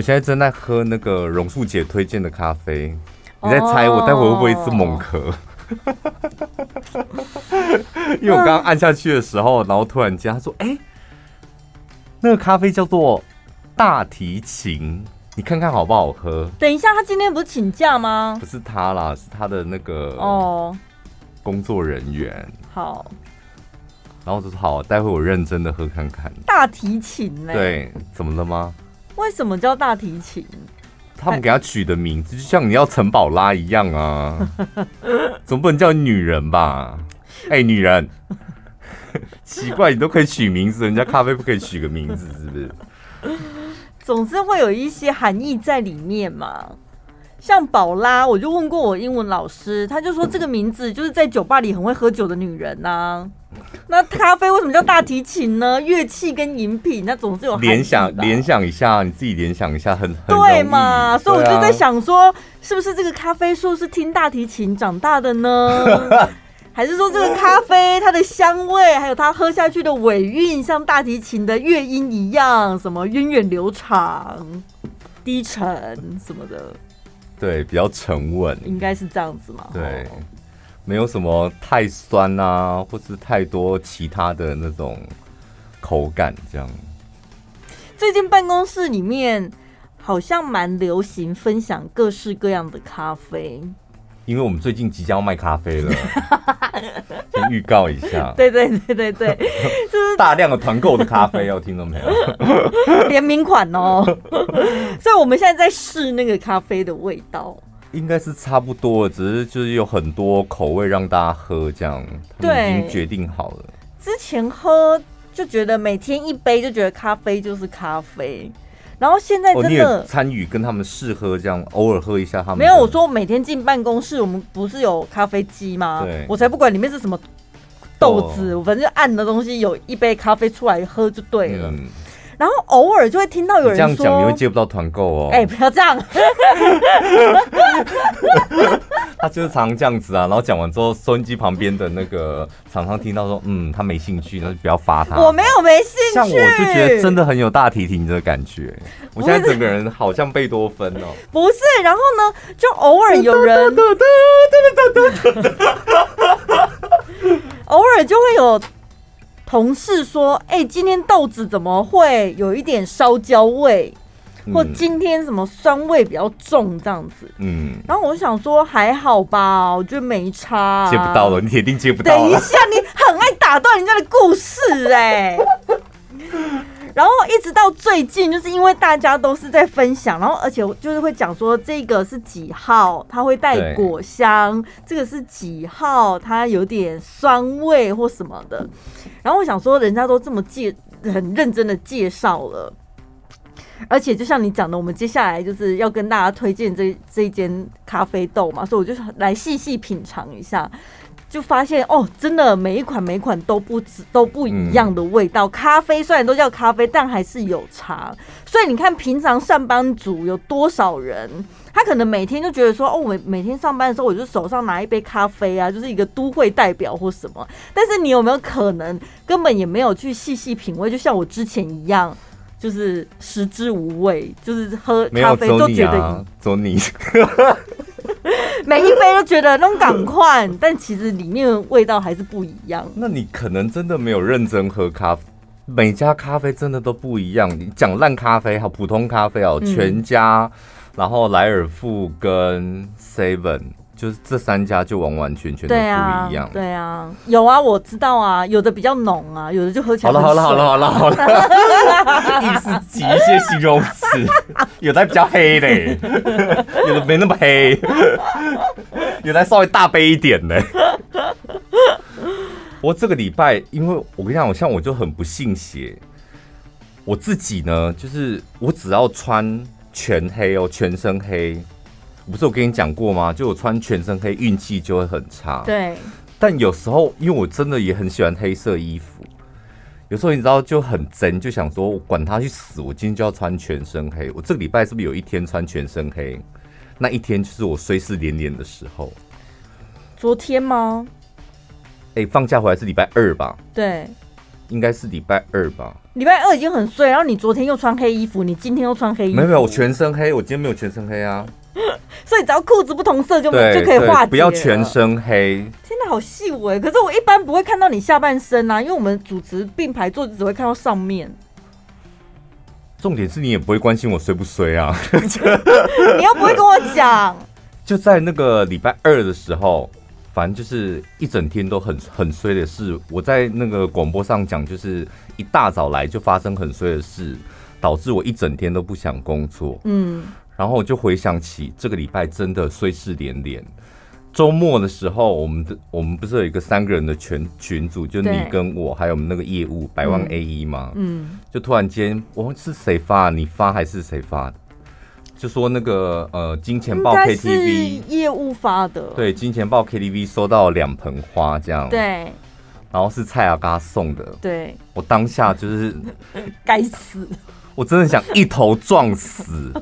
我现在正在喝那个榕树姐推荐的咖啡，你在猜我待会会不会是猛咳？因为我刚刚按下去的时候，然后突然间他说：“哎、欸，那个咖啡叫做大提琴，你看看好不好喝？”等一下，他今天不是请假吗？不是他啦，是他的那个哦工作人员。好，然后就说：“好，待会我认真的喝看看。”大提琴呢？对，怎么了吗？为什么叫大提琴？他们给他取的名字，就像你要陈宝拉一样啊，总不能叫女人吧？哎、欸，女人，奇怪，你都可以取名字，人家咖啡不可以取个名字，是不是？总之会有一些含义在里面嘛。像宝拉，我就问过我英文老师，他就说这个名字就是在酒吧里很会喝酒的女人呐、啊。那咖啡为什么叫大提琴呢？乐器跟饮品，那总是有联想，联想一下，你自己联想一下，很，很对嘛？所以我就在想说，是不是这个咖啡树是听大提琴长大的呢？还是说这个咖啡它的香味，还有它喝下去的尾韵，像大提琴的乐音一样，什么源远流长、低沉什么的？对，比较沉稳，应该是这样子嘛？对，没有什么太酸啊，或是太多其他的那种口感，这样。最近办公室里面好像蛮流行分享各式各样的咖啡。因为我们最近即将要卖咖啡了，先预告一下。对对对对对，就是大量的团购的咖啡，哦听到没有？联名款哦。所以我们现在在试那个咖啡的味道，应该是差不多，只是就是有很多口味让大家喝，这样对，已经决定好了。之前喝就觉得每天一杯就觉得咖啡就是咖啡。然后现在真的参与跟他们试喝，这样偶尔喝一下他们。没有，我说我每天进办公室，我们不是有咖啡机吗？对，我才不管里面是什么豆子，我反正按的东西有一杯咖啡出来喝就对了。嗯然后偶尔就会听到有人说：“这样讲你会接不到团购哦。”哎，不要这样。他就是常常这样子啊。然后讲完之后，收音机旁边的那个厂商听到说：“嗯，他没兴趣，那就不要发他。”我没有没兴趣。像我就觉得真的很有大提琴的感觉。我现在整个人好像贝多芬哦。不是，然后呢，就偶尔有人，偶尔就会有。同事说：“哎、欸，今天豆子怎么会有一点烧焦味？嗯、或今天什么酸味比较重这样子？”嗯，然后我就想说还好吧，我觉得没差、啊。接不到了，你铁定接不到了。等一下，你很爱打断人家的故事哎、欸。然后一直到最近，就是因为大家都是在分享，然后而且就是会讲说这个是几号，它会带果香；这个是几号，它有点酸味或什么的。然后我想说，人家都这么介很认真的介绍了，而且就像你讲的，我们接下来就是要跟大家推荐这这一间咖啡豆嘛，所以我就来细细品尝一下。就发现哦，真的每一款每一款都不止都不一样的味道。咖啡虽然都叫咖啡，但还是有差。所以你看，平常上班族有多少人，他可能每天就觉得说，哦，我每天上班的时候，我就手上拿一杯咖啡啊，就是一个都会代表或什么。但是你有没有可能根本也没有去细细品味，就像我之前一样，就是食之无味，就是喝咖啡都觉得走你。每一杯都觉得那种感快，但其实里面味道还是不一样。那你可能真的没有认真喝咖啡，每家咖啡真的都不一样。你讲烂咖啡好，普通咖啡哦，全家，然后莱尔富跟 Seven。就是这三家就完完全全都不一样。对啊，对啊，有啊，我知道啊，有的比较浓啊，有的就喝起来。好了好了好了好了好了，硬是挤一些形容词，有的比较黑嘞，有的没那么黑，有的稍微大杯一点嘞。我这个礼拜，因为我跟你讲，我像我就很不信邪，我自己呢，就是我只要穿全黑哦，全身黑。不是我跟你讲过吗？就我穿全身黑，运气就会很差。对。但有时候，因为我真的也很喜欢黑色衣服，有时候你知道就很真，就想说，我管他去死，我今天就要穿全身黑。我这个礼拜是不是有一天穿全身黑？那一天就是我衰事连连的时候。昨天吗？哎、欸，放假回来是礼拜二吧？对。应该是礼拜二吧。礼拜二已经很碎，然后你昨天又穿黑衣服，你今天又穿黑衣服。没有没有，我全身黑，我今天没有全身黑啊。所以只要裤子不同色就就可以化解。不要全身黑。天哪，好细微！可是我一般不会看到你下半身啊，因为我们主持并排坐，只会看到上面。重点是你也不会关心我衰不衰啊？你又不会跟我讲。就在那个礼拜二的时候，反正就是一整天都很很衰的事。我在那个广播上讲，就是一大早来就发生很衰的事，导致我一整天都不想工作。嗯，然后我就回想起这个礼拜真的衰事连连。周末的时候，我们的我们不是有一个三个人的群群组，就你跟我还有我们那个业务百万 A 一嘛，嗯，就突然间，我是谁发？你发还是谁发的？就说那个呃，金钱豹 KTV 业务发的，对，金钱豹 KTV 收到两盆花这样，对，然后是蔡阿嘎送的，对，我当下就是 该死。我真的想一头撞死，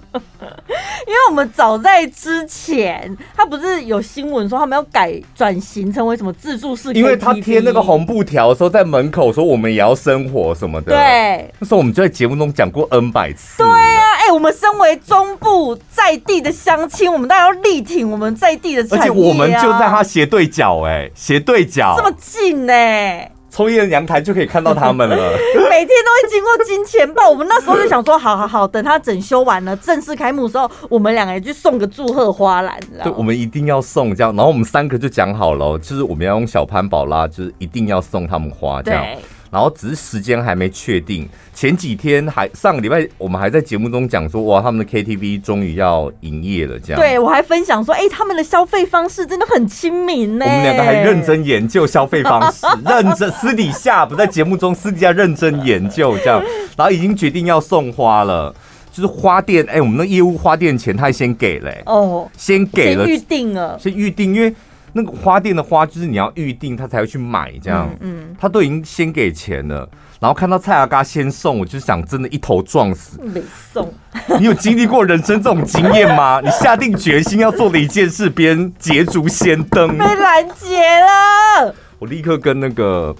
因为我们早在之前，他不是有新闻说他们要改转型成为什么自助式？因为他贴那个红布条的时候，在门口说我们也要生活什么的。对，那时候我们就在节目中讲过 N 百次。对啊，哎、欸，我们身为中部在地的乡亲，我们当然要力挺我们在地的产业、啊、而且我们就在他斜对角，哎，斜对角这么近呢、欸。抽烟阳台就可以看到他们了。每天都会经过金钱豹，我们那时候就想说，好好好，等他整修完了，正式开幕的时候，我们两个人去送个祝贺花篮，对，我们一定要送这样。然后我们三个就讲好了，就是我们要用小潘宝拉，就是一定要送他们花这样。然后只是时间还没确定，前几天还上个礼拜我们还在节目中讲说，哇，他们的 KTV 终于要营业了，这样。对，我还分享说，哎、欸，他们的消费方式真的很亲民呢。我们两个还认真研究消费方式，认真私底下不在节目中，私底下认真研究这样，然后已经决定要送花了，就是花店，哎、欸，我们的业务花店钱他先给了、欸，哦，先给了，预定了，先预定，因为。那个花店的花就是你要预定，他才会去买这样。嗯，他都已经先给钱了，然后看到蔡阿嘎先送，我就想真的一头撞死。没送，你有经历过人生这种经验吗？你下定决心要做的一件事，别人捷足先登，被拦截了。我立刻跟那个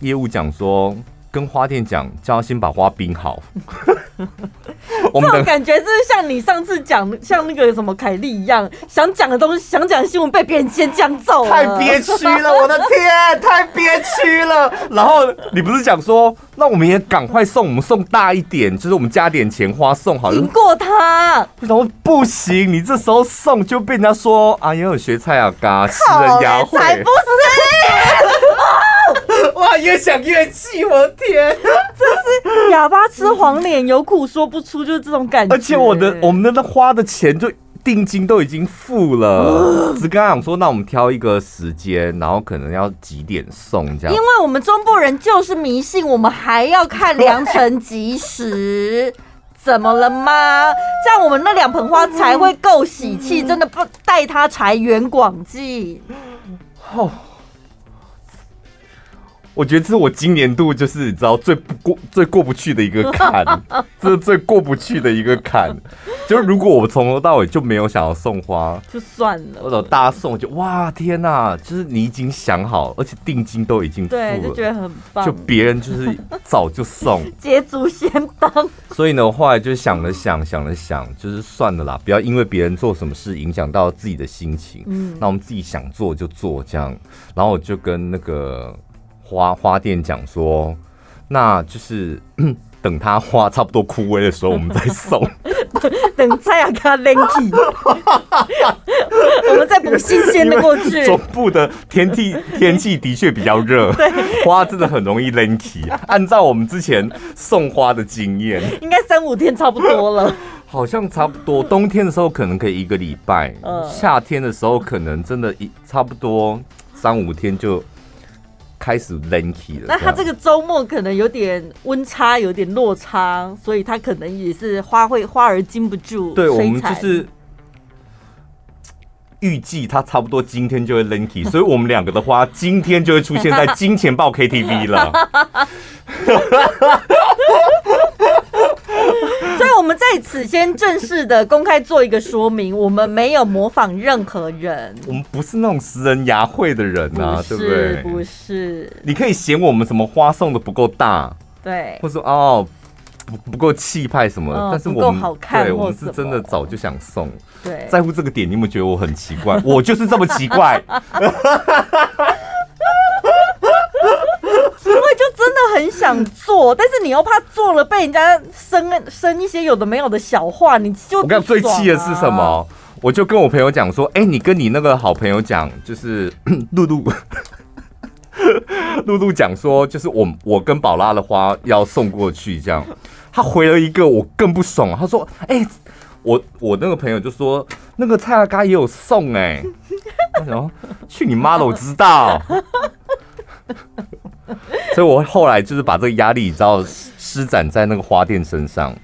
业务讲说。跟花店讲，叫他先把花冰好。我们的感觉就是像你上次讲，像那个什么凯莉一样，想讲的东西，想讲的新闻被别人先讲走了，太憋屈了！我的天，太憋屈了。然后你不是讲说，那我们也赶快送，我们送大一点，就是我们加点钱花送好。赢过他，然后不行，你这时候送就被人家说啊，也有学蔡阿嘎，吃人牙慧，才不是。哇，越想越气，我的天！这是哑巴吃黄连，有苦说不出，就是这种感觉。而且我的我们的那花的钱就定金都已经付了，只跟他讲说，那我们挑一个时间，然后可能要几点送这样。因为我们中部人就是迷信，我们还要看良辰吉时，怎么了吗？这样我们那两盆花才会够喜气，真的不带他财源广进。哦。我觉得这是我今年度就是你知道最不过最过不去的一个坎，这是最过不去的一个坎。就是如果我从头到尾就没有想要送花，就算了。或者大家送就哇天哪，就是你已经想好，而且定金都已经付了，对，就觉得很棒。就别人就是早就送，捷足先登。所以呢，我后来就想了想，想了想，就是算了啦，不要因为别人做什么事影响到自己的心情。嗯，那我们自己想做就做这样。然后我就跟那个。花花店讲说，那就是 等它花差不多枯萎的时候，我们再送。等蔡雅卡 Lanky，我们再补新鲜的过去。总部的天气天气的确比较热，对，花真的很容易 Lanky。按照我们之前送花的经验，应该三五天差不多了。好像差不多，冬天的时候可能可以一个礼拜，夏天的时候可能真的一差不多三五天就。开始 lanky 了，那他这个周末可能有点温差，有点落差，所以他可能也是花会花儿经不住。对，我们就是预计他差不多今天就会 lanky，所以我们两个的花今天就会出现在金钱豹 KTV 了。们在此先正式的公开做一个说明，我们没有模仿任何人，我们不是那种食人牙慧的人啊，对不对？不是，你可以嫌我们什么花送的不够大，对，或者说哦不不够气派什么，嗯、但是我们好看，对，我们是真的早就想送，对，在乎这个点，你有没有觉得我很奇怪？我就是这么奇怪。因为就真的很想做，但是你又怕做了被人家生生一些有的没有的小话，你就、我跟你最气的是什么？我就跟我朋友讲说，哎、你跟你那个好朋友讲，就是露露 露露讲说，就是我我跟宝拉的花要送过去，这样，他回了一个我更不爽，他说，哎、我我那个朋友就说，那个蔡阿嘎也有送、哎，然后去你妈的，我知道。所以，我后来就是把这个压力，你知道，施展在那个花店身上。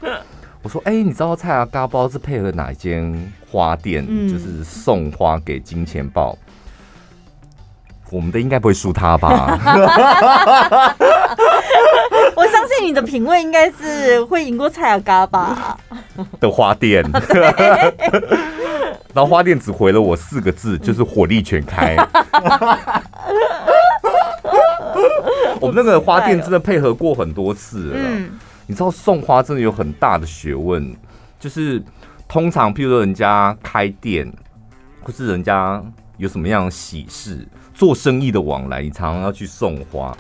我说：“哎、欸，你知道蔡阿嘎包是配合哪一间花店，就是送花给金钱豹？我们的应该不会输他吧？” 我相信你的品味应该是会赢过蔡阿嘎吧？的花店。然后花店只回了我四个字，就是火力全开。我们那个花店真的配合过很多次了。你知道送花真的有很大的学问，就是通常譬如说人家开店，或是人家有什么样的喜事，做生意的往来，你常常要去送花。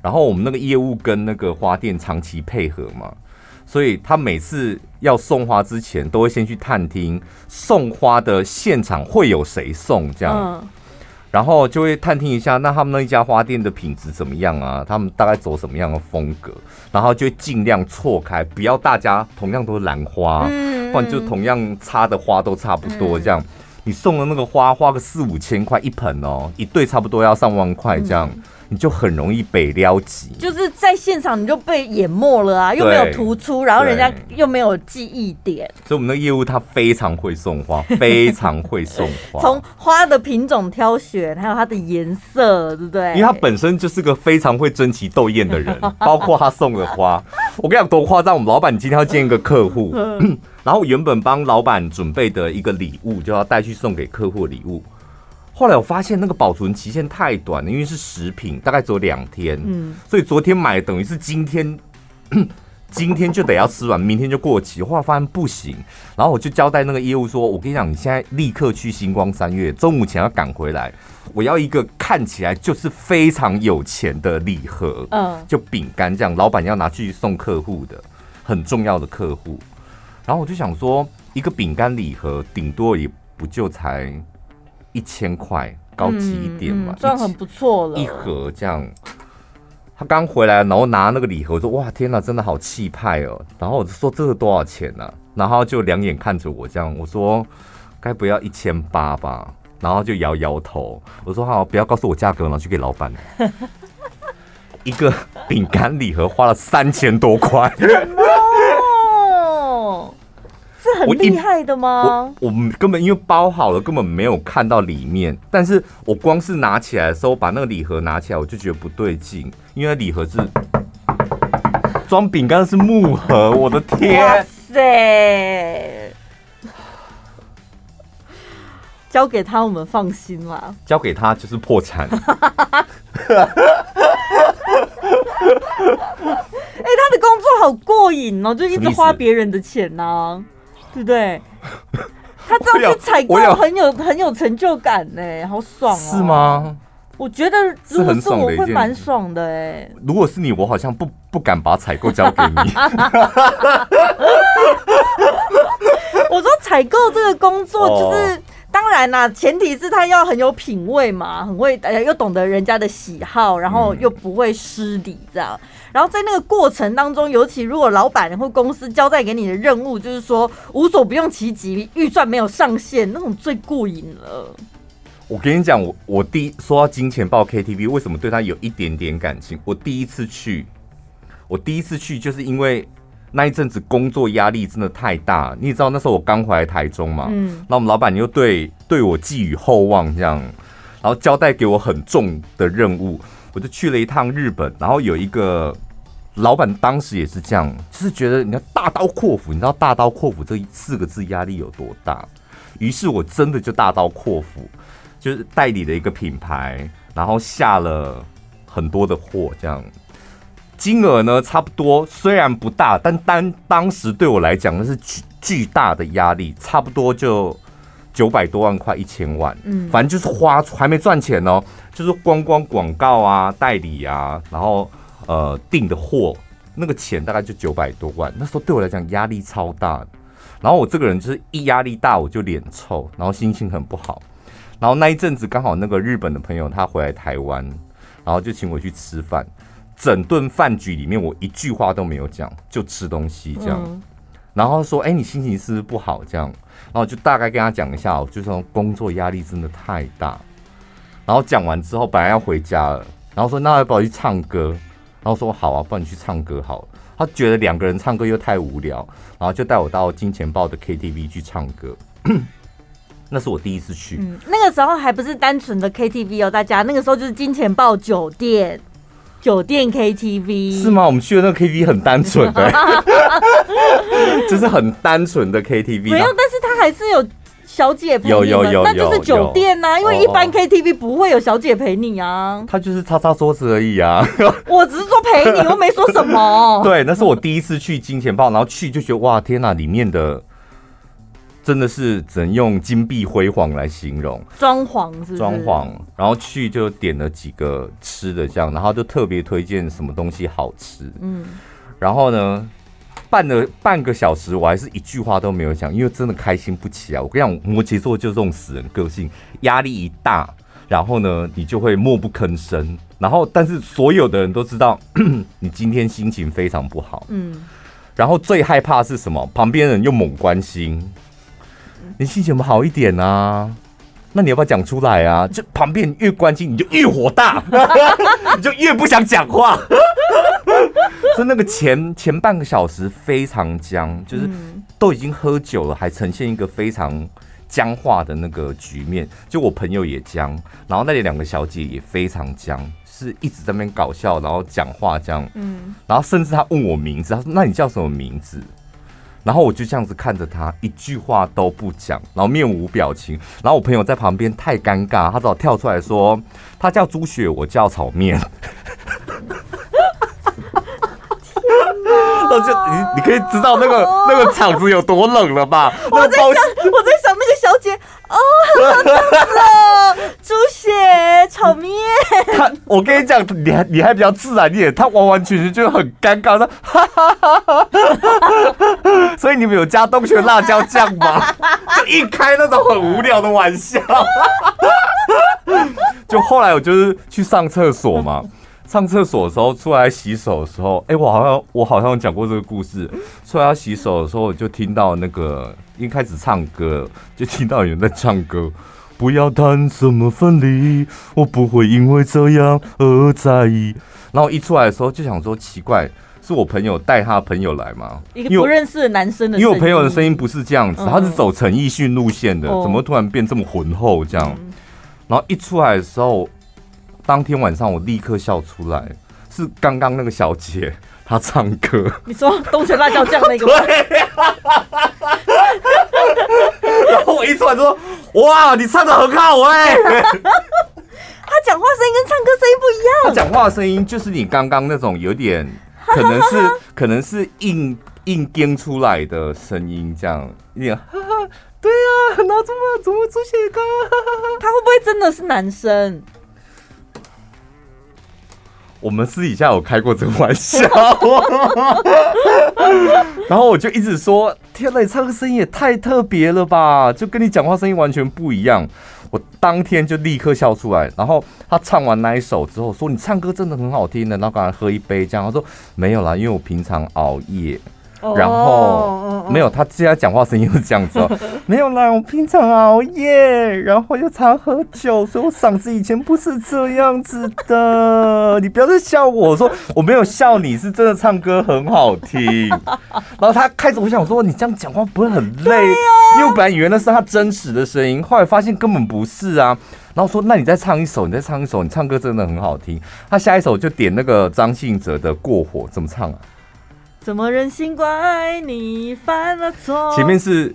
然后我们那个业务跟那个花店长期配合嘛，所以他每次要送花之前，都会先去探听送花的现场会有谁送这样。然后就会探听一下，那他们那一家花店的品质怎么样啊？他们大概走什么样的风格？然后就会尽量错开，不要大家同样都是兰花，不然就同样插的花都差不多。这样，你送的那个花花个四五千块一盆哦，一对差不多要上万块这样。你就很容易被撩急，就是在现场你就被淹没了啊，又没有突出，然后人家又没有记忆点，所以我们的业务他非常会送花，非常会送花，从花的品种挑选，还有它的颜色，对不对？因为他本身就是个非常会争奇斗艳的人，包括他送的花，我跟你讲多夸张，我们老板今天要见一个客户，然后原本帮老板准备的一个礼物，就要带去送给客户的礼物。后来我发现那个保存期限太短了，因为是食品，大概只有两天。嗯，所以昨天买等于是今天，今天就得要吃完，明天就过期。后来发现不行，然后我就交代那个业务说：“我跟你讲，你现在立刻去星光三月，中午前要赶回来。我要一个看起来就是非常有钱的礼盒，嗯，就饼干这样，老板要拿去送客户的，很重要的客户。然后我就想说，一个饼干礼盒顶多也不就才。”一千块，高级一点嘛，算、嗯嗯、很不错了。一盒这样，他刚回来，然后拿那个礼盒，我说：“哇，天哪，真的好气派哦！”然后我就说：“这个多少钱呢、啊？”然后就两眼看着我这样，我说：“该不要一千八吧？”然后就摇摇头，我说：“好，不要告诉我价格，然后去给老板。”一个饼干礼盒花了三千多块。是很厉害的吗？我根本因为包好了，根本没有看到里面。但是我光是拿起来的时候，把那个礼盒拿起来，我就觉得不对劲，因为礼盒是装饼干是木盒，我的天！哇塞！交给他，我们放心啦。交给他就是破产。哎，他的工作好过瘾哦，就一直花别人的钱呢、啊。对不对？他这样去采购很有很有成就感呢，好爽哦！是吗？我觉得如果是我会蛮爽的哎。如果是你，我好像不不敢把采购交给你。我说采购这个工作就是。当然啦，前提是他要很有品味嘛，很会，又懂得人家的喜好，然后又不会失礼这样。然后在那个过程当中，尤其如果老板或公司交代给你的任务，就是说无所不用其极，预算没有上限，那种最过瘾了。我跟你讲，我我第一说到金钱豹 KTV，为什么对他有一点点感情？我第一次去，我第一次去就是因为。那一阵子工作压力真的太大，你也知道那时候我刚回来台中嘛，嗯，那我们老板又对对我寄予厚望，这样，然后交代给我很重的任务，我就去了一趟日本，然后有一个老板当时也是这样，就是觉得你要大刀阔斧，你知道大刀阔斧这四个字压力有多大？于是我真的就大刀阔斧，就是代理了一个品牌，然后下了很多的货，这样金额呢差不多，虽然不大，但当当时对我来讲那是巨巨大的压力，差不多就九百多万块一千万，嗯，反正就是花还没赚钱哦，就是光光广告啊、代理啊，然后呃订的货那个钱大概就九百多万，那时候对我来讲压力超大的。然后我这个人就是一压力大我就脸臭，然后心情很不好。然后那一阵子刚好那个日本的朋友他回来台湾，然后就请我去吃饭。整顿饭局里面我一句话都没有讲，就吃东西这样。然后说：“哎，你心情是不是不好？”这样，然后就大概跟他讲一下，就说工作压力真的太大。然后讲完之后，本来要回家了，然后说：“那要不要去唱歌？”然后说：“好啊，不然你去唱歌好了。”他觉得两个人唱歌又太无聊，然后就带我到金钱豹的 KTV 去唱歌。那是我第一次去。嗯，那个时候还不是单纯的 KTV 哦，大家那个时候就是金钱豹酒店，酒店 KTV 是吗？我们去的那个 KTV 很单纯的，就是很单纯的 KTV。没有，但是他还是有。小姐陪你们，有有有，那就是酒店呐、啊，因为一般 KTV 不会有小姐陪你啊。他就是擦擦桌子而已啊。我只是说陪你，我没说什么。对，那是我第一次去金钱豹，然后去就觉得哇，天哪，里面的真的是只能用金碧辉煌来形容。装潢是装潢，然后去就点了几个吃的这样，然后就特别推荐什么东西好吃。嗯，然后呢？半了半个小时，我还是一句话都没有讲，因为真的开心不起来。我跟你讲，摩羯座就是这种死人个性，压力一大，然后呢，你就会默不吭声。然后，但是所有的人都知道 你今天心情非常不好。嗯。然后最害怕是什么？旁边人又猛关心，你心情不好一点啊？那你要不要讲出来啊？就旁边越关心，你就越火大，你就越不想讲话。所以那个前前半个小时非常僵，就是都已经喝酒了，还呈现一个非常僵化的那个局面。就我朋友也僵，然后那里两个小姐也非常僵，是一直在那边搞笑，然后讲话这样。嗯，然后甚至他问我名字，他说：“那你叫什么名字？”然后我就这样子看着他，一句话都不讲，然后面无表情。然后我朋友在旁边太尴尬，他只好跳出来说：“他叫猪血，我叫炒面。” 那就你你可以知道那个那个场子有多冷了吧？我在想，我在想那个小姐哦，猪血炒面。他，我跟你讲，你还你还比较自然一点，他完完全全就很尴尬的，哈哈哈哈哈。所以你们有加东泉辣椒酱吗？就一开那种很无聊的玩笑。就后来我就是去上厕所嘛。上厕所的时候，出来洗手的时候，哎、欸，我好像我好像讲过这个故事。出来要洗手的时候，我就听到那个一开始唱歌，就听到有人在唱歌。不要谈什么分离，我不会因为这样而在意。然后一出来的时候，就想说奇怪，是我朋友带他朋友来吗？一个不认识的男生的，因为我朋友的声音不是这样子，他是走陈奕迅路线的，怎么突然变这么浑厚这样？然后一出来的时候。当天晚上我立刻笑出来，是刚刚那个小姐她唱歌。你说东泉辣椒酱那个 然后我一出来就说：“哇，你唱的很好哎、欸！” 他讲话声音跟唱歌声音不一样。他讲话声音就是你刚刚那种有点，可能是可能是硬硬编出来的声音，这样一点。对呀、啊，那怎么怎么出血歌？他会不会真的是男生？我们私底下有开过这个玩笑，然后我就一直说：“天哪，你唱歌声音也太特别了吧，就跟你讲话声音完全不一样。”我当天就立刻笑出来。然后他唱完那一首之后说：“你唱歌真的很好听的。”然后刚才喝一杯这样，他说：“没有啦，因为我平常熬夜。”然后没有他，现在讲话声音是这样子哦。没有啦，我平常熬夜，然后又常喝酒，所以我嗓子以前不是这样子的。你不要再笑我，我说我没有笑你，是真的唱歌很好听。然后他开始，我想说你这样讲话不会很累？因为我本来以为那是他真实的声音，后来发现根本不是啊。然后说那你再唱一首，你再唱一首，你唱歌真的很好听。他下一首就点那个张信哲的《过火》，怎么唱啊？怎么忍心怪你犯了错？前面是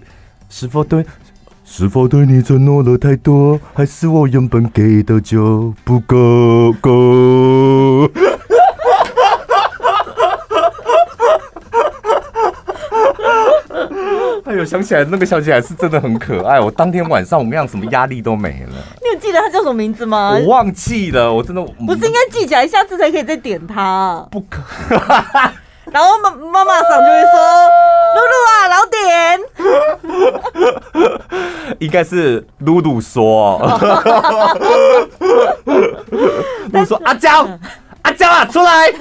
是否对是否对你承诺了太多，还是我原本给的就不够够？哎呦，想起来那个小姐还是真的很可爱。我当天晚上我跟你讲，什么压力都没了。你有记得她叫什么名字吗？我忘记了，我真的不是应该记起来，下次才可以再点她。不可。然后妈妈妈桑就会说：“ 露露啊，老点。”应该是露露说。露露说：“阿娇，阿娇啊，出来！”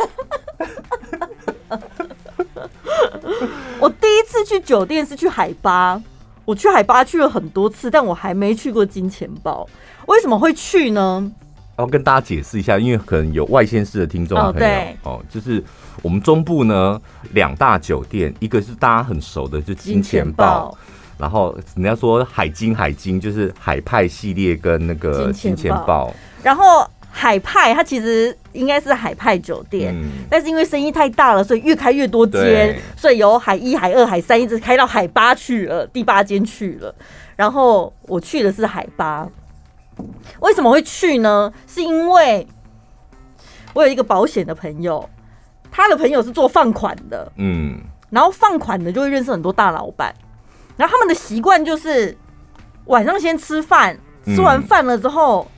我第一次去酒店是去海巴，我去海巴去了很多次，但我还没去过金钱豹。为什么会去呢？要跟大家解释一下，因为可能有外县市的听众朋友哦，就是。我们中部呢，两大酒店，一个是大家很熟的，就金钱豹，然后人家说海金海金就是海派系列跟那个金钱豹，然后海派它其实应该是海派酒店，嗯、但是因为生意太大了，所以越开越多间，所以由海一、海二、海三一直开到海八去了，第八间去了。然后我去的是海八，为什么会去呢？是因为我有一个保险的朋友。他的朋友是做放款的，嗯，然后放款的就会认识很多大老板，然后他们的习惯就是晚上先吃饭，吃完饭了之后，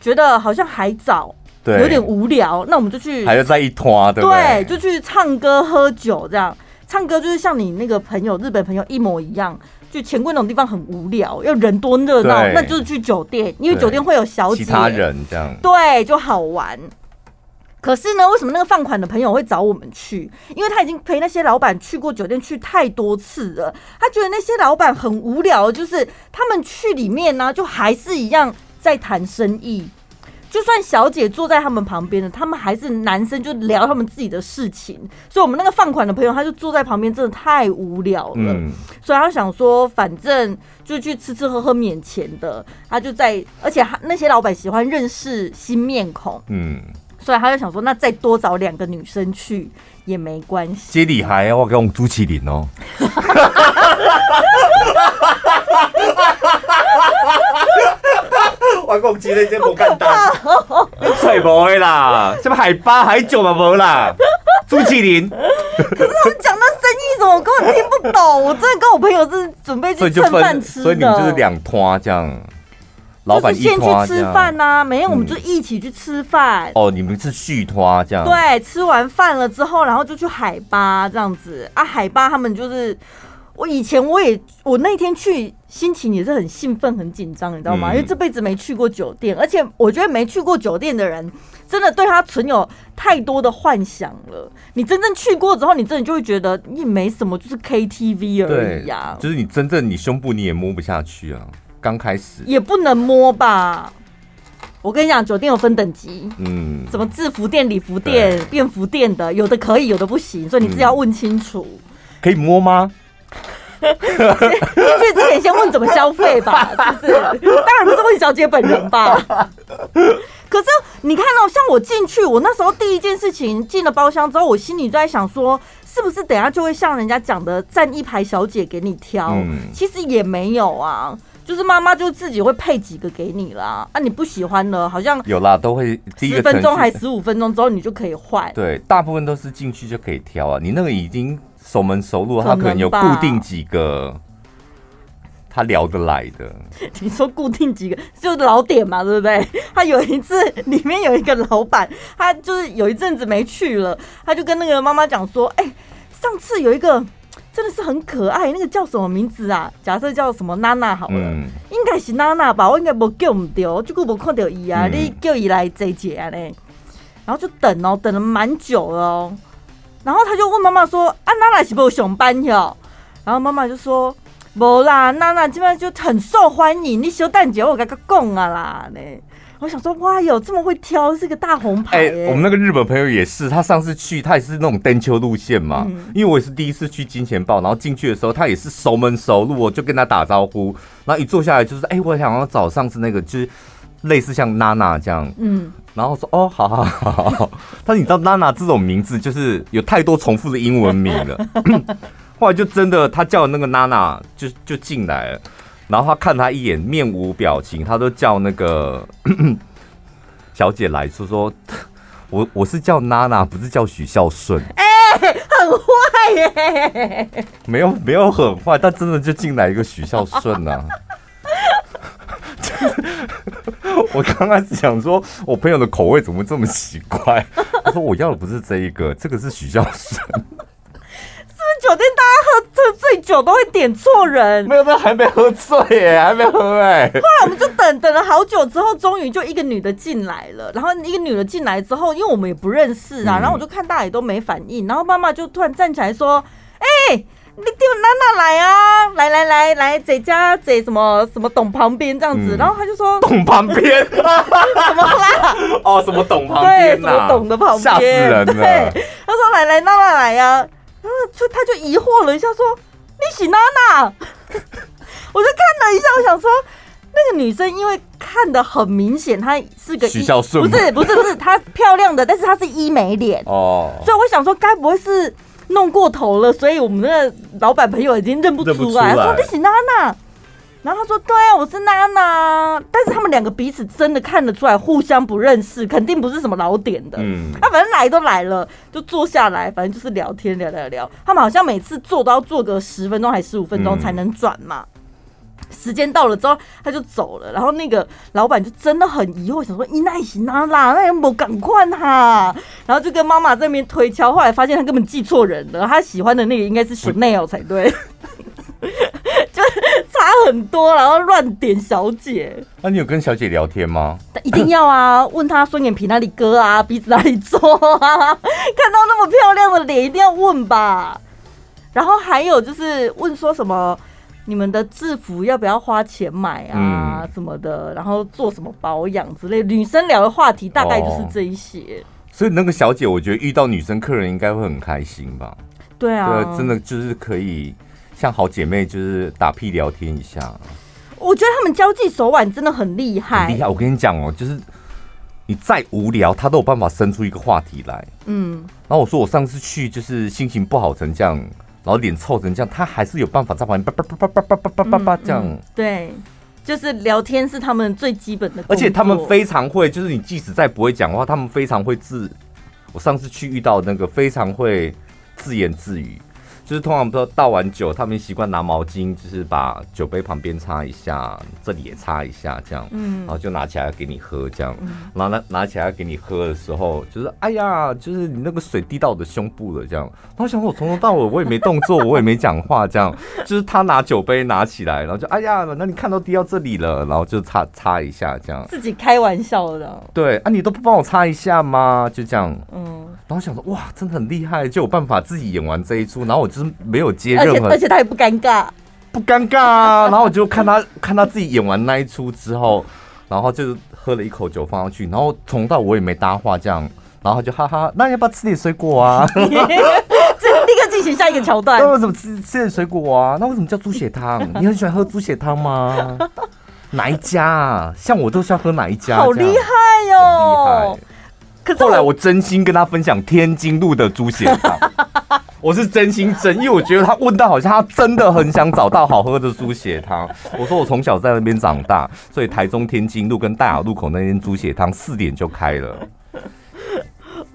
觉得好像还早，对，有点无聊，那我们就去，还要再一拖，对，对，就去唱歌喝酒这样，唱歌就是像你那个朋友日本朋友一模一样，就钱柜那种地方很无聊，要人多热闹，那就是去酒店，因为酒店会有小姐，其他人这样，对，就好玩。可是呢，为什么那个放款的朋友会找我们去？因为他已经陪那些老板去过酒店去太多次了，他觉得那些老板很无聊，就是他们去里面呢，就还是一样在谈生意。就算小姐坐在他们旁边的，他们还是男生就聊他们自己的事情。所以，我们那个放款的朋友，他就坐在旁边，真的太无聊了。嗯，所以他想说，反正就去吃吃喝喝，免钱的。他就在，而且那些老板喜欢认识新面孔。嗯。所以他就想说，那再多找两个女生去也没关系。接厉害，我跟我朱启林 哦。我讲接的真不简单，你吹无的啦，什么海八海九嘛无啦。朱启林，可是他们讲那生意怎么我根本听不懂？我真的跟我朋友是准备去蹭饭吃的，所以你们就是两拖这样。老板先去吃饭呐、啊，没有，我们就一起去吃饭、嗯。哦，你们是续拖这样？对，吃完饭了之后，然后就去海吧这样子啊。海吧他们就是，我以前我也，我那天去心情也是很兴奋、很紧张，你知道吗？嗯、因为这辈子没去过酒店，而且我觉得没去过酒店的人，真的对他存有太多的幻想了。你真正去过之后，你真的就会觉得你没什么，就是 KTV 而已呀、啊。就是你真正你胸部你也摸不下去啊。刚开始也不能摸吧，我跟你讲，酒店有分等级，嗯，什么制服店、礼服店、便服店的，有的可以，有的不行，所以你自己要问清楚。嗯、可以摸吗？进去之前先问怎么消费吧，是不是？当然不是问小姐本人吧。可是你看到、喔，像我进去，我那时候第一件事情进了包厢之后，我心里就在想说，是不是等下就会像人家讲的站一排小姐给你挑？嗯、其实也没有啊。就是妈妈就自己会配几个给你啦，啊，你不喜欢的，好像有啦，都会十分钟还十五分钟之后你就可以换。对，大部分都是进去就可以挑啊。你那个已经熟门熟路，他可能有固定几个他聊得来的。你说固定几个就是老点嘛，对不对？他有一次里面有一个老板，他就是有一阵子没去了，他就跟那个妈妈讲说：“哎、欸，上次有一个。”真的是很可爱，那个叫什么名字啊？假设叫什么娜娜好了，嗯、应该是娜娜吧？我应该没叫唔到，结果没看到伊啊！嗯、你叫伊来这节啊嘞，然后就等哦，等了蛮久了哦。然后他就问妈妈说：“啊，娜娜是不是有上班哟？”然后妈妈就说：“无啦，娜娜基本上就很受欢迎。你小蛋姐，我跟他讲啊啦呢。我想说，哇，有这么会挑，是个大红牌。哎、欸，我们那个日本朋友也是，他上次去，他也是那种登秋路线嘛。嗯、因为我也是第一次去金钱豹，然后进去的时候，他也是熟门熟路，我就跟他打招呼，然后一坐下来就是，哎、欸，我想要找上次那个，就是类似像娜娜这样。嗯。然后说，哦，好好好好好。但是你知道娜娜这种名字，就是有太多重复的英文名了。后来就真的，他叫那个娜娜就就进来了。然后他看他一眼，面无表情，他都叫那个 小姐来说说，我我是叫娜娜，不是叫许孝顺。哎、欸，很坏耶！没有没有很坏，但真的就进来一个许孝顺啊。我刚开始想说，我朋友的口味怎么这么奇怪？他说我要的不是这一个，这个是许孝顺。酒店醉酒都会点错人，没有，那还没喝醉耶，还没喝哎。后来我们就等等了好久之后，终于就一个女的进来了。然后一个女的进来之后，因为我们也不认识啊，然后我就看大家也都没反应。然后妈妈就突然站起来说：“哎、欸，你丢娜娜来啊，来来来来，这家这什么什么董旁边这样子。嗯”然后他就说：“董旁边什么啦？哦，什么董旁边？对，什么董的旁边？吓死人了。对，他说：“来来，娜娜来呀、啊。”然后就他就疑惑了一下，说：“你喜娜娜？” 我就看了一下，我想说，那个女生因为看的很明显，她是个许孝顺，不是不是不是，她漂亮的，但是她是医美脸哦，所以我想说，该不会是弄过头了？所以我们的老板朋友已经认不出来，出来说：“你喜娜娜。”然后他说：“对啊，我是娜娜。”但是他们两个彼此真的看得出来，互相不认识，肯定不是什么老点的。嗯，啊，反正来都来了，就坐下来，反正就是聊天，聊聊聊。他们好像每次坐都要坐个十分钟还是十五分钟才能转嘛。嗯、时间到了之后，他就走了。然后那个老板就真的很疑惑，想说：“咦，那行娜娜，那有没有赶快哈？”然后就跟妈妈在那边推敲，后来发现他根本记错人了，他喜欢的那个应该是 Chanel 才对。就差很多，然后乱点小姐。那、啊、你有跟小姐聊天吗？一定要啊！问她双眼皮哪里割啊，鼻子哪里做啊？看到那么漂亮的脸，一定要问吧。然后还有就是问说什么，你们的制服要不要花钱买啊？嗯、什么的，然后做什么保养之类。女生聊的话题大概就是这一些。哦、所以那个小姐，我觉得遇到女生客人应该会很开心吧？对啊，对，真的就是可以。像好姐妹就是打屁聊天一下，我觉得他们交际手腕真的很厉害。厉害！我跟你讲哦，就是你再无聊，他都有办法生出一个话题来。嗯，然后我说我上次去就是心情不好成这样，然后脸臭成这样，他还是有办法在旁边叭叭叭叭叭叭叭叭叭这样。对，就是聊天是他们最基本的，而且他们非常会，就是你即使再不会讲话，他们非常会自。我上次去遇到那个非常会自言自语。就是通常都倒完酒，他们习惯拿毛巾，就是把酒杯旁边擦一下，这里也擦一下，这样，嗯，然后就拿起来给你喝，这样，然后拿拿起来给你喝的时候，就是哎呀，就是你那个水滴到我的胸部了，这样。然后想说，我从头到尾我也没动作，我也没讲话，这样，就是他拿酒杯拿起来，然后就哎呀，那你看到滴到这里了，然后就擦擦一下，这样。自己开玩笑的。对啊，你都不帮我擦一下吗？就这样，嗯。然后想说，哇，真的很厉害，就有办法自己演完这一出，然后我。就是没有接任何，而且他也不尴尬，不尴尬啊。然后我就看他看他自己演完那一出之后，然后就喝了一口酒放上去，然后从到我也没搭话这样，然后就哈哈，那要不要吃点水果啊？这立刻进行下一个桥段。那为什么吃吃点水果啊？那为什么叫猪血汤？你很喜欢喝猪血汤吗？哪一家啊？像我都是要喝哪一家？好厉害哟！后来我真心跟他分享天津路的猪血汤。我是真心真，因为我觉得他问到好像他真的很想找到好喝的猪血汤。我说我从小在那边长大，所以台中天津路跟大雅路口那间猪血汤四点就开了。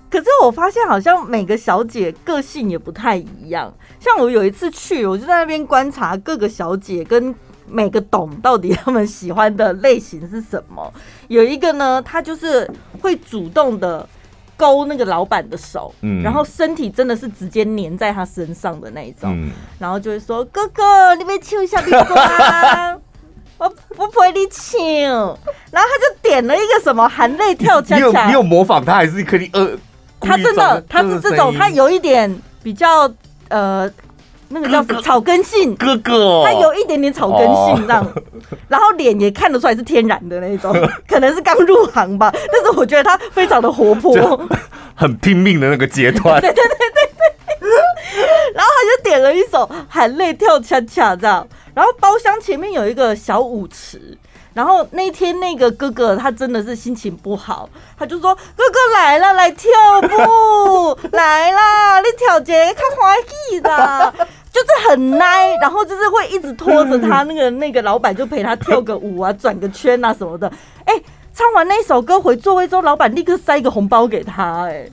可是我发现好像每个小姐个性也不太一样。像我有一次去，我就在那边观察各个小姐跟每个懂到底他们喜欢的类型是什么。有一个呢，他就是会主动的。勾那个老板的手，嗯，然后身体真的是直接粘在他身上的那一种，嗯，然后就会说：“哥哥，你别亲一下你哥，我 我陪你亲。”然后他就点了一个什么含泪跳恰恰，你有你有模仿他还是可以呃？他真的他是这种，他有一点比较呃那个叫什么草根性哥哥，他有一点点草根性这样，然后脸也看得出来是天然的那种，可能是刚入行吧。但是我觉得他非常的活泼，很拼命的那个阶段。对对对对对。然后他就点了一首含泪跳恰恰这样，然后包厢前面有一个小舞池。然后那天那个哥哥他真的是心情不好，他就说：“哥哥来了，来跳舞，来啦，你跳节看欢喜的，就是很 奶，然后就是会一直拖着他，那个那个老板就陪他跳个舞啊，转个圈啊什么的。哎，唱完那首歌回座位之后，老板立刻塞一个红包给他，哎，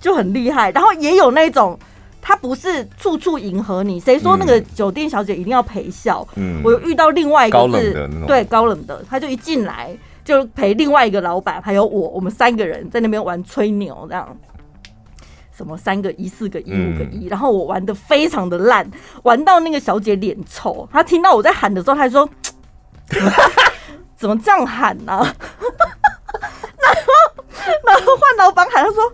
就很厉害。然后也有那种。他不是处处迎合你，谁说那个酒店小姐一定要陪笑？嗯，我有遇到另外一个是高冷的，对，高冷的，他就一进来就陪另外一个老板，还有我，我们三个人在那边玩吹牛，这样，什么三个一、四个一、五个一，然后我玩的非常的烂，玩到那个小姐脸臭，她听到我在喊的时候，她说：“怎么这样喊呢、啊？” 然后，然后换老板喊，他说。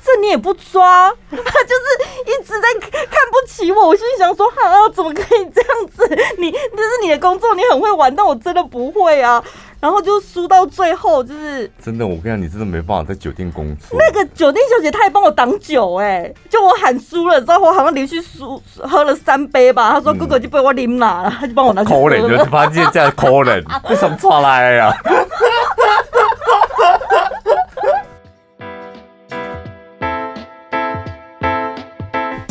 这你也不抓，他就是一直在看不起我。我心里想说，啊，怎么可以这样子？你这是你的工作，你很会玩，但我真的不会啊。然后就输到最后，就是真的。我跟你讲，你真的没办法在酒店工作。那个酒店小姐她也帮我挡酒，哎，就我喊输了之后，我好像连续输喝了三杯吧。她说：“哥哥就被我拎拿了，她就帮我拿酒。”可怜，就发现这样可怜，为什么出来呀？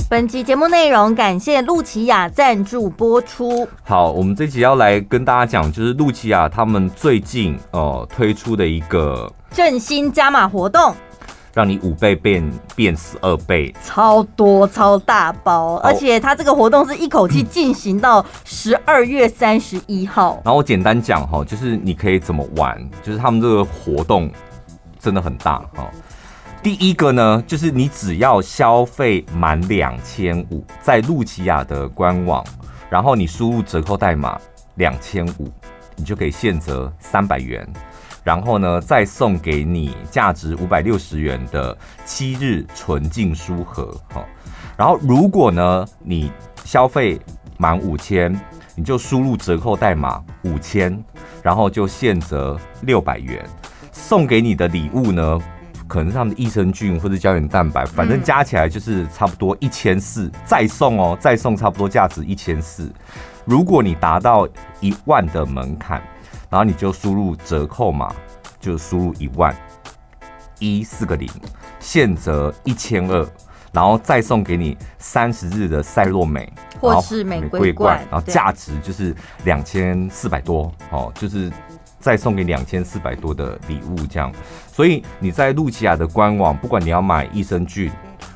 本期节目内容感谢露琪亚赞助播出。好，我们这集要来跟大家讲，就是露琪亚他们最近呃推出的一个振兴加码活动，让你五倍变变十二倍，超多超大包，而且它这个活动是一口气进行到十二月三十一号。然后我简单讲哈，就是你可以怎么玩，就是他们这个活动真的很大哈。第一个呢，就是你只要消费满两千五，在露琪亚的官网，然后你输入折扣代码两千五，你就可以现折三百元，然后呢，再送给你价值五百六十元的七日纯净书盒。哈，然后如果呢你消费满五千，你就输入折扣代码五千，然后就现折六百元，送给你的礼物呢，可能是他们的益生菌或者胶原蛋白，反正加起来就是差不多一千四，再送哦，再送差不多价值一千四。如果你达到一万的门槛，然后你就输入折扣码，就输入一万一四个零，现折一千二，然后再送给你三十日的赛洛美或是玫瑰罐，然后价值就是两千四百多哦，就是。再送给两千四百多的礼物，这样，所以你在露琪亚的官网，不管你要买益生菌，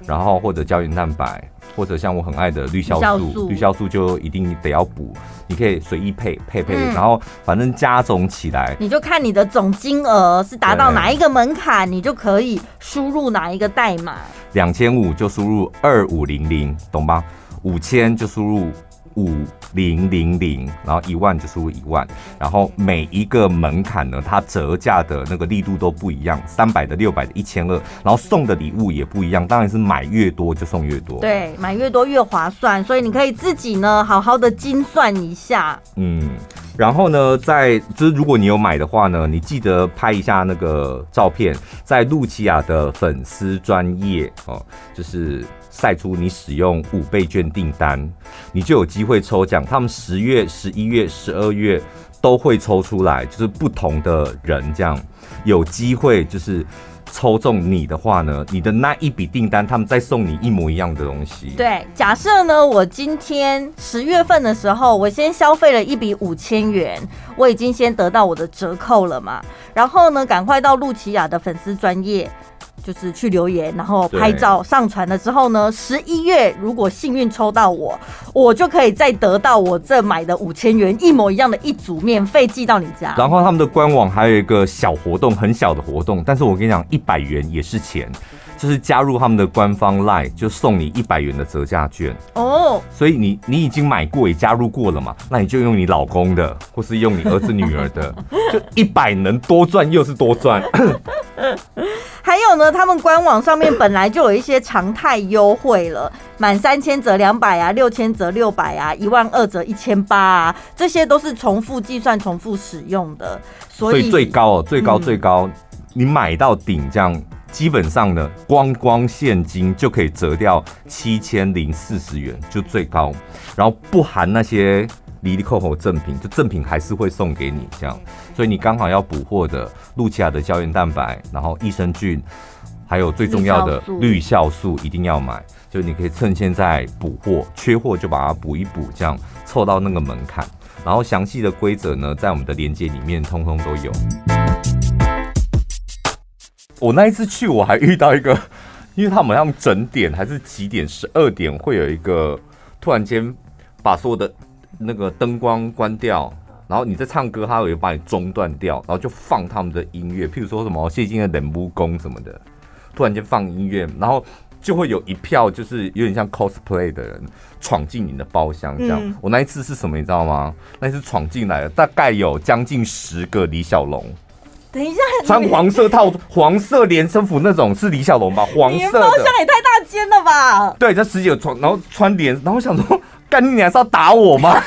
然后或者胶原蛋白，或者像我很爱的绿酵素，绿酵素。就一定得要补，你可以随意配配配，然后反正加总起来，你就看你的总金额是达到哪一个门槛，你就可以输入哪一个代码，两千五就输入二五零零，懂吗？五千就输入。五零零零，然后一万就输入一万，然后每一个门槛呢，它折价的那个力度都不一样，三百的、六百的、一千二，然后送的礼物也不一样，当然是买越多就送越多，对，买越多越划算，所以你可以自己呢好好的精算一下，嗯，然后呢，在就是如果你有买的话呢，你记得拍一下那个照片，在露琪亚的粉丝专业哦，就是。晒出你使用五倍券订单，你就有机会抽奖。他们十月、十一月、十二月都会抽出来，就是不同的人这样有机会，就是抽中你的话呢，你的那一笔订单，他们再送你一模一样的东西。对，假设呢，我今天十月份的时候，我先消费了一笔五千元，我已经先得到我的折扣了嘛，然后呢，赶快到露琪亚的粉丝专业。就是去留言，然后拍照上传了之后呢，十一月如果幸运抽到我，我就可以再得到我这买的五千元一模一样的一组免费寄到你家。然后他们的官网还有一个小活动，很小的活动，但是我跟你讲，一百元也是钱，就是加入他们的官方 LINE 就送你一百元的折价券哦。所以你你已经买过也加入过了嘛，那你就用你老公的，或是用你儿子女儿的，就一百能多赚又是多赚。还有呢，他们官网上面本来就有一些常态优惠了，满三千折两百啊，六千折六百啊，一万二折一千八啊，这些都是重复计算、重复使用的。所以，最高哦，最高最高，嗯、你买到顶这样，基本上呢，光光现金就可以折掉七千零四十元，就最高，然后不含那些。离离扣扣赠品，就赠品还是会送给你这样，所以你刚好要补货的露琪亚的胶原蛋白，然后益生菌，还有最重要的绿酵素一定要买，就你可以趁现在补货，缺货就把它补一补，这样凑到那个门槛。然后详细的规则呢，在我们的链接里面通通都有。我那一次去，我还遇到一个，因为他们好像整点还是几点，十二点会有一个突然间把所有的。那个灯光关掉，然后你在唱歌，他会把你中断掉，然后就放他们的音乐，譬如说什么谢金的冷木工什么的，突然间放音乐，然后就会有一票就是有点像 cosplay 的人闯进你的包厢，这样。嗯、我那一次是什么，你知道吗？那一次闯进来了，大概有将近十个李小龙。等一下，穿黄色套、黄色连身服那种是李小龙吧？黄色的包厢也太大间了吧？对，这十几个穿，然后穿连，然后想说。干你，你还是要打我吗？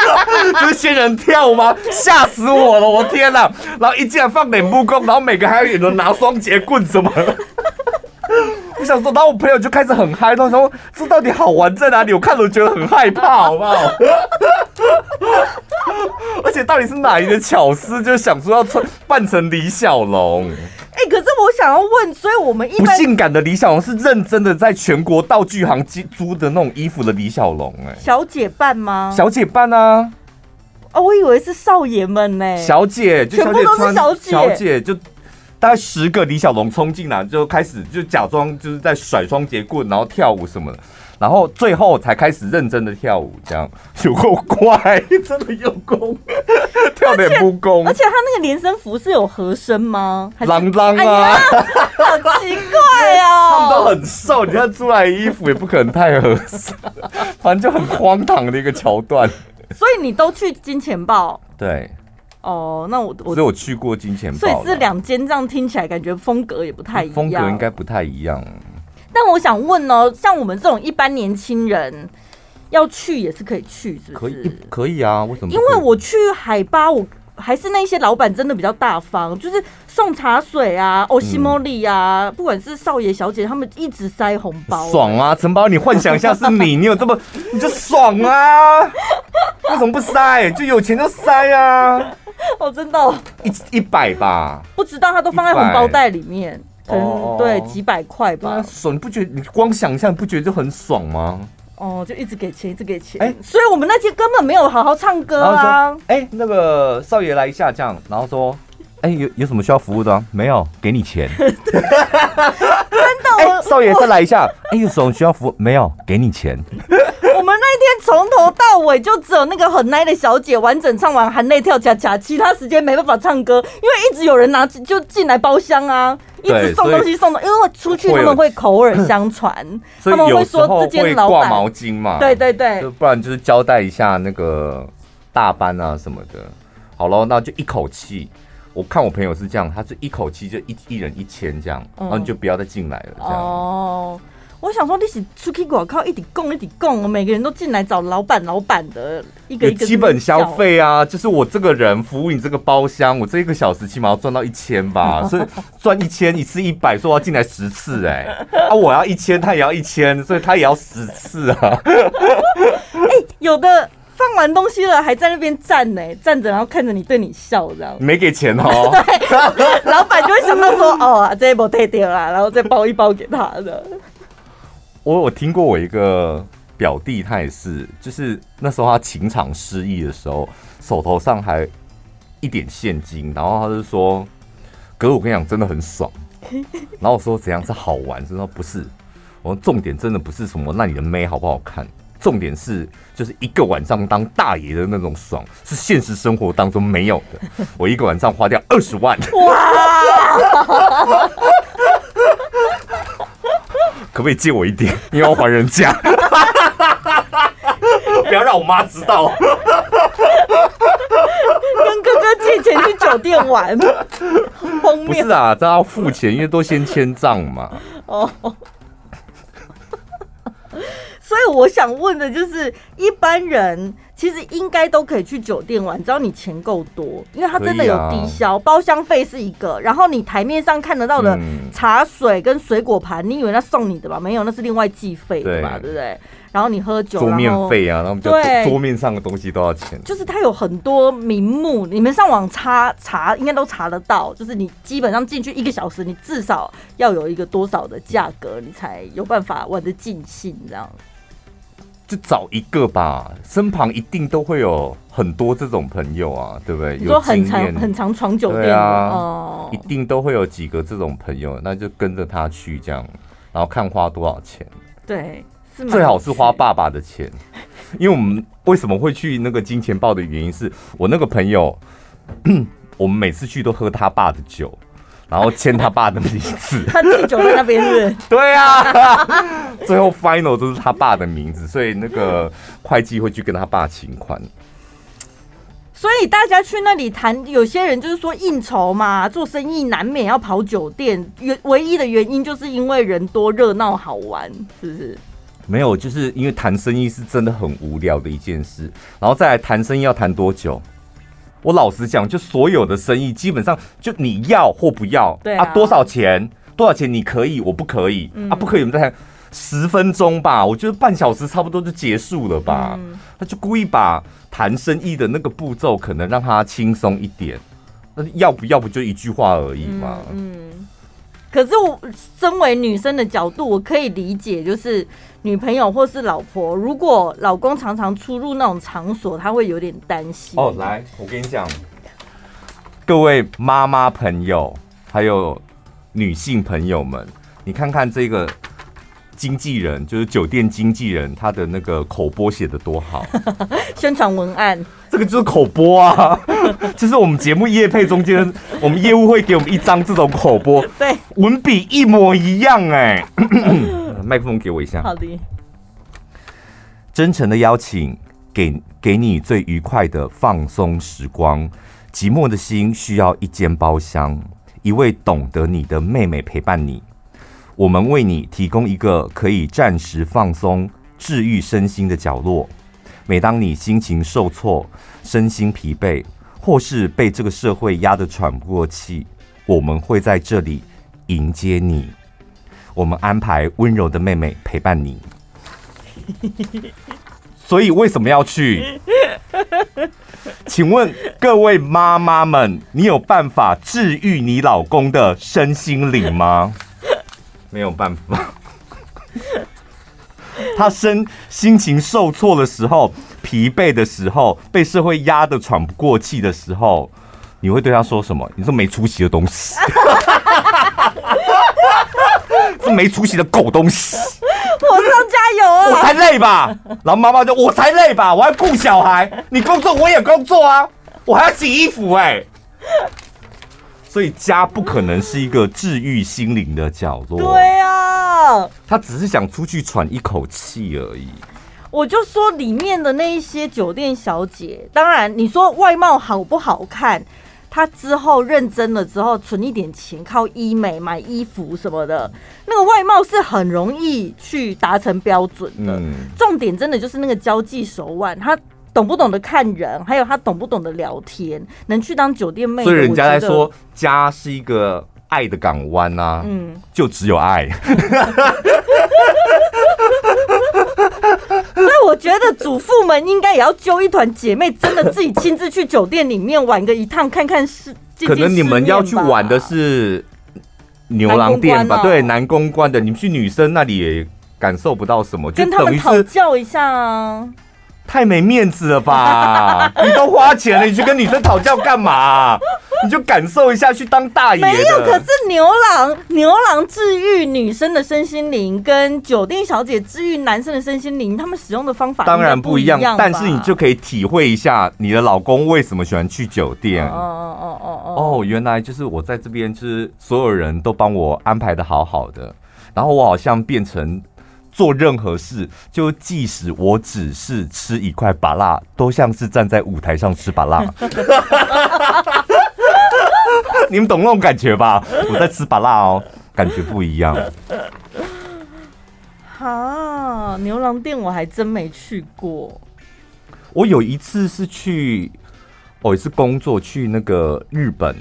这是仙人跳吗？吓死我了！我天哪！然后一进来放脸木工，然后每个还有人拿双节棍什么？我想说，然后我朋友就开始很嗨，他说这到底好玩在哪里？我看了觉得很害怕，好不好？而且到底是哪一个巧思，就想说要穿扮成李小龙？哎、欸，可是我想要问，所以我们一般不性感的李小龙是认真的在全国道具行租的那种衣服的李小龙，哎，小姐扮吗？小姐扮啊！哦，我以为是少爷们呢。小姐，就小姐全部都是小姐，小姐就大概十个李小龙冲进来，就开始就假装就是在甩双截棍，然后跳舞什么的。然后最后才开始认真的跳舞，这样有够怪，真的有功，跳脸不功。而且他那个连身服是有合身吗？啷啷啊，好奇怪哦。他们都很瘦，你看出来衣服也不可能太合身，反正就很荒唐的一个桥段。所以你都去金钱豹？对。哦，那我我所以我去过金钱豹，所以是两间，这样听起来感觉风格也不太一样，风格应该不太一样。但我想问哦，像我们这种一般年轻人要去也是可以去，是不是？可以，可以啊。为什么？因为我去海吧，我还是那些老板真的比较大方，就是送茶水啊、欧西莫利啊，不管是少爷小姐，他们一直塞红包。爽啊，陈包，你幻想一下是你，你有这么你就爽啊？为什么不塞？就有钱就塞啊！哦，真的，一一百吧？不知道，他都放在红包袋里面。可能对几百块吧，爽，你不觉得？你光想象不觉得就很爽吗？哦，就一直给钱，一直给钱。哎，所以我们那天根本没有好好唱歌啊。哎，那个少爷来一下，这样，然后说，哎，有有什么需要服务的？没有，给你钱。真的，少爷再来一下，哎，有什么需要服务？没有，给你钱。那天从头到尾就只有那个很奶的小姐完整唱完含泪跳恰恰，其他时间没办法唱歌，因为一直有人拿就进来包厢啊。一直送东西送的，因为出去他们会口耳相传，他们会说这间老板挂毛巾嘛，对对对，不然就是交代一下那个大班啊什么的。好了，那就一口气，我看我朋友是这样，他是一口气就一一人一千这样，然后你就不要再进来了这样。哦。我想说，你是出去广告一直供一直供，我每个人都进来找老板老板的一个一个基本消费啊，就是我这个人服务你这个包厢，我这一个小时起码要赚到一千吧，所以赚一千一次一百，说我要进来十次哎、欸，啊我要一千，他也要一千，所以他也要十次啊。哎、欸，有的放完东西了还在那边站呢，站着然后看着你对你笑这样，没给钱哦。对，老板就会想到说，哦，这一波退掉了，然后再包一包给他的。我我听过我一个表弟，他也是，就是那时候他情场失意的时候，手头上还一点现金，然后他就说：“哥，我跟你讲，真的很爽。”然后我说：“怎样是好玩？”他说：“不是，我说重点真的不是什么那你的妹好不好看，重点是就是一个晚上当大爷的那种爽，是现实生活当中没有的。我一个晚上花掉二十万，哇！” 可不可以借我一点？因为要还人家，不要让我妈知道。跟哥哥借钱去酒店玩，荒谬。不是啊，这要付钱，因为都先签账嘛。哦。所以我想问的就是，一般人其实应该都可以去酒店玩，只要你钱够多，因为它真的有低消，包厢费是一个，然后你台面上看得到的茶水跟水果盘，你以为那送你的吧？没有，那是另外计费的吧？对不对？然后你喝酒，桌面费啊，然后对桌面上的东西都要钱。就是它有很多名目，你们上网查查，应该都查得到。就是你基本上进去一个小时，你至少要有一个多少的价格，你才有办法玩得尽兴这样。就找一个吧，身旁一定都会有很多这种朋友啊，对不对？你说很常很常闯酒店啊，哦，一定都会有几个这种朋友，那就跟着他去这样，然后看花多少钱。对，最好是花爸爸的钱，因为我们为什么会去那个金钱豹的原因是我那个朋友，我们每次去都喝他爸的酒。然后签他爸的名字，他记酒在那边是？对啊，最后 final 都是他爸的名字，所以那个会计会去跟他爸请款。所以大家去那里谈，有些人就是说应酬嘛，做生意难免要跑酒店，原唯一的原因就是因为人多热闹好玩，是不是？没有，就是因为谈生意是真的很无聊的一件事，然后再来谈生意要谈多久？我老实讲，就所有的生意基本上就你要或不要，对啊，啊，多少钱？多少钱你可以，我不可以，嗯、啊，不可以，我们再谈十分钟吧。我觉得半小时差不多就结束了吧。嗯、他就故意把谈生意的那个步骤可能让他轻松一点，那要不要不就一句话而已嘛。嗯。嗯可是我身为女生的角度，我可以理解，就是女朋友或是老婆，如果老公常常出入那种场所，她会有点担心。哦，来，我跟你讲，各位妈妈朋友，还有女性朋友们，你看看这个。经纪人就是酒店经纪人，他的那个口播写的多好，宣传文案，这个就是口播啊，就是我们节目业配中间，我们业务会给我们一张这种口播，对，文笔一模一样哎，麦克风给我一下，好的，真诚的邀请，给给你最愉快的放松时光，寂寞的心需要一间包厢，一位懂得你的妹妹陪伴你。我们为你提供一个可以暂时放松、治愈身心的角落。每当你心情受挫、身心疲惫，或是被这个社会压得喘不过气，我们会在这里迎接你。我们安排温柔的妹妹陪伴你。所以为什么要去？请问各位妈妈们，你有办法治愈你老公的身心灵吗？没有办法，他身心情受挫的时候，疲惫的时候，被社会压得喘不过气的时候，你会对他说什么？你说没出息的东西，这没出息的狗东西，我上加油啊！我才累吧？然后妈妈就我才累吧？我还顾小孩，你工作我也工作啊，我还要洗衣服哎、欸。所以家不可能是一个治愈心灵的角落。对啊，他只是想出去喘一口气而已。我就说里面的那一些酒店小姐，当然你说外貌好不好看，她之后认真了之后存一点钱，靠医美买衣服什么的，那个外貌是很容易去达成标准的。嗯，重点真的就是那个交际手腕，他。懂不懂得看人，还有他懂不懂得聊天，能去当酒店妹。所以人家在说家是一个爱的港湾啊，嗯，就只有爱。所以我觉得祖父们应该也要揪一团姐妹，真的自己亲自去酒店里面玩个一趟，看看是。可能你们要去玩的是牛郎店吧？对，男公关的，你们去女生那里也感受不到什么，就跟他们讨教一下啊。太没面子了吧！你都花钱了，你去跟女生讨教干嘛？你就感受一下，去当大爷。没有，可是牛郎牛郎治愈女生的身心灵，跟酒店小姐治愈男生的身心灵，他们使用的方法当然不一样。但是你就可以体会一下，你的老公为什么喜欢去酒店。哦哦哦哦哦！哦，原来就是我在这边，就是所有人都帮我安排的好好的，然后我好像变成。做任何事，就即使我只是吃一块把辣，都像是站在舞台上吃把辣。你们懂那种感觉吧？我在吃把辣哦，感觉不一样。哈，牛郎店我还真没去过。我有一次是去，哦，也是工作去那个日本，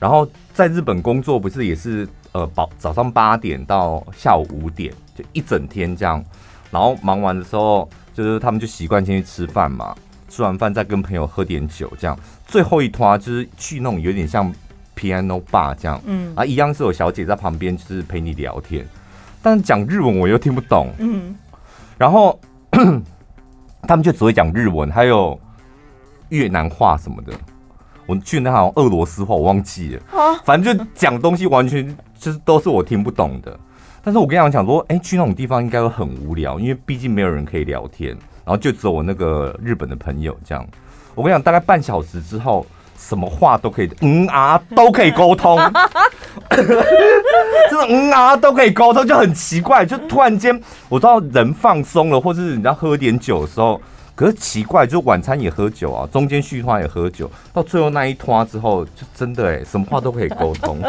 然后在日本工作不是也是呃，早早上八点到下午五点，就一整天这样。然后忙完的时候，就是他们就习惯先去吃饭嘛，吃完饭再跟朋友喝点酒，这样。最后一团就是去那种有点像 piano bar 这样，嗯，啊，一样是有小姐在旁边，就是陪你聊天。但是讲日文我又听不懂，嗯，然后 他们就只会讲日文，还有越南话什么的。我去那好像俄罗斯话，我忘记了，反正就讲东西完全就是都是我听不懂的。但是我跟你讲，讲说，哎、欸，去那种地方应该会很无聊，因为毕竟没有人可以聊天，然后就只有我那个日本的朋友这样。我跟你讲，大概半小时之后，什么话都可以，嗯啊都可以沟通，真的嗯啊都可以沟通，就很奇怪，就突然间我知道人放松了，或是你要喝点酒的时候。可是奇怪，就晚餐也喝酒啊，中间续摊也喝酒，到最后那一摊之后，就真的哎、欸，什么话都可以沟通。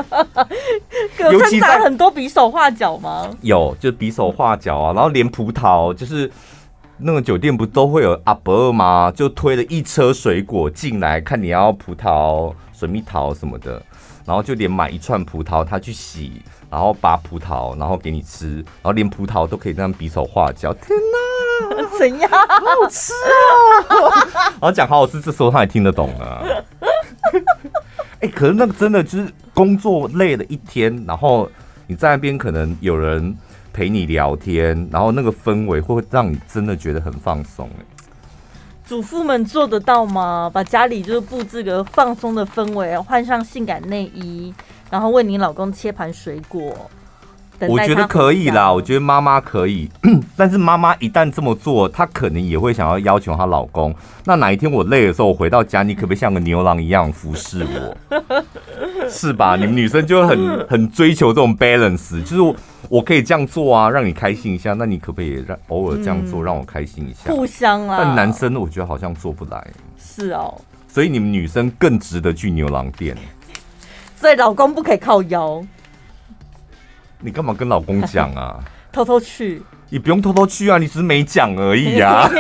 尤其在很多比手画脚吗？有，就比手画脚啊，然后连葡萄，就是那个酒店不都会有阿伯吗？就推了一车水果进来，看你要葡萄、水蜜桃什么的，然后就连买一串葡萄，他去洗，然后拔葡萄，然后给你吃，然后连葡萄都可以这样比手画脚。天哪！怎样？好吃啊！然后讲好好吃，这时候他也听得懂啊。哎、可是那个真的就是工作累了一天，然后你在那边可能有人陪你聊天，然后那个氛围会让你真的觉得很放松。主妇们做得到吗？把家里就是布置个放松的氛围，换上性感内衣，然后为你老公切盘水果。我觉得可以啦，我觉得妈妈可以，但是妈妈一旦这么做，她可能也会想要要求她老公。那哪一天我累的时候，我回到家，你可不可以像个牛郎一样服侍我？是吧？你们女生就会很很追求这种 balance，就是我，我可以这样做啊，让你开心一下。那你可不可以让偶尔这样做，让我开心一下？互相啊。但男生我觉得好像做不来。是哦。所以你们女生更值得去牛郎店。所以老公不可以靠腰。你干嘛跟老公讲啊？偷偷去？你不用偷偷去啊，你只是没讲而已啊。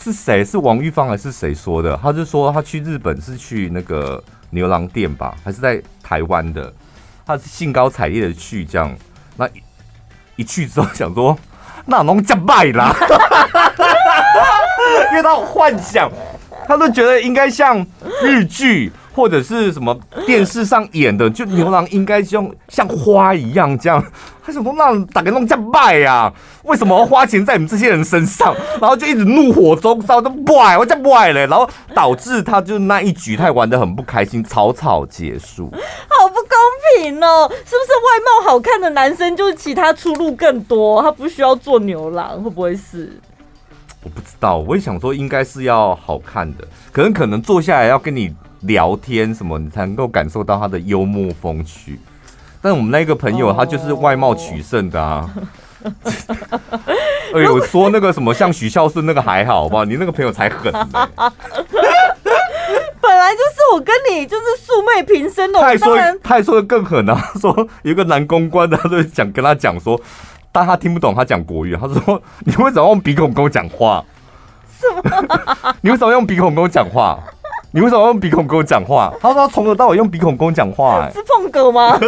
是谁？是王玉芳还是谁说的？他就说他去日本是去那个牛郎店吧，还是在台湾的？他是兴高采烈的去，这样那一,一去之后想说，那农家败啦，因为他有幻想，他都觉得应该像日剧。或者是什么 电视上演的，就牛郎应该像像花一样这样，他想说那打个弄叫卖呀？为什么要花钱在你们这些人身上？然后就一直怒火中烧，都坏，我叫坏嘞，然后导致他就那一局他玩的很不开心，草草结束。好不公平哦！是不是外貌好看的男生就是其他出路更多？他不需要做牛郎，会不会是？我不知道，我也想说应该是要好看的，可能可能坐下来要跟你。聊天什么，你才能够感受到他的幽默风趣。但我们那个朋友，他就是外貌取胜的啊。哎呦，说那个什么像许孝顺那个还好吧？你那个朋友才狠。本来就是我跟你就是素昧平生的。他还说，他还说的更狠啊！说有个男公关，他就想跟他讲说，但他听不懂他讲国语。他说：“ 你为什么用鼻孔跟我讲话？什么？你为什么用鼻孔跟我讲话？”你为什么要用鼻孔跟我讲话？他说他从头到尾用鼻孔跟我讲话，哎，是碰狗吗？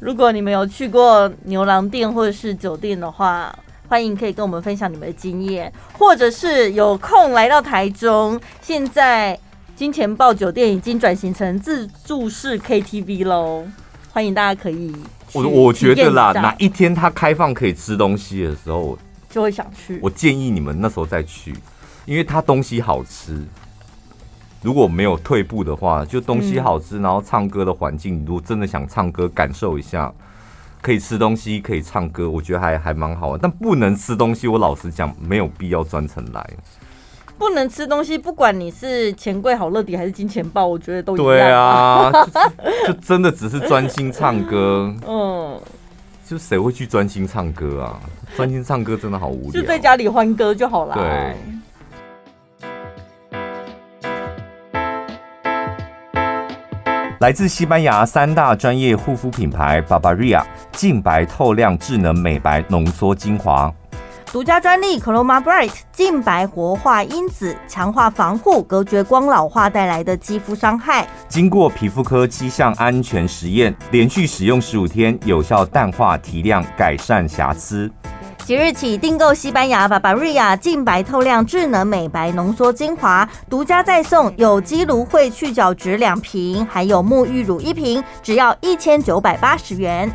如果你们有去过牛郎店或者是酒店的话，欢迎可以跟我们分享你们的经验，或者是有空来到台中。现在金钱豹酒店已经转型成自助式 KTV 喽，欢迎大家可以。我我觉得啦，哪一天它开放可以吃东西的时候。就会想去。我建议你们那时候再去，因为它东西好吃。如果没有退步的话，就东西好吃，然后唱歌的环境，如果真的想唱歌，感受一下，可以吃东西，可以唱歌，我觉得还还蛮好玩。但不能吃东西，我老实讲，没有必要专程来。不能吃东西，不管你是钱柜好乐迪还是金钱豹，我觉得都一样。对啊，就，就真的只是专心唱歌。嗯。就谁会去专心唱歌啊？专心唱歌真的好无聊，就在家里欢歌就好了。对。来自西班牙三大专业护肤品牌 Barbaria 净白透亮智能美白浓缩精华，独家专利 Chroma Bright 净白活化因子，强化防护，隔绝光老化带来的肌肤伤害。经过皮肤科七项安全实验，连续使用十五天，有效淡化、提亮、改善瑕疵。即日起订购西班牙巴巴瑞亚净白透亮智能美白浓缩精华，独家再送有机芦荟去角质两瓶，还有沐浴乳一瓶，只要一千九百八十元。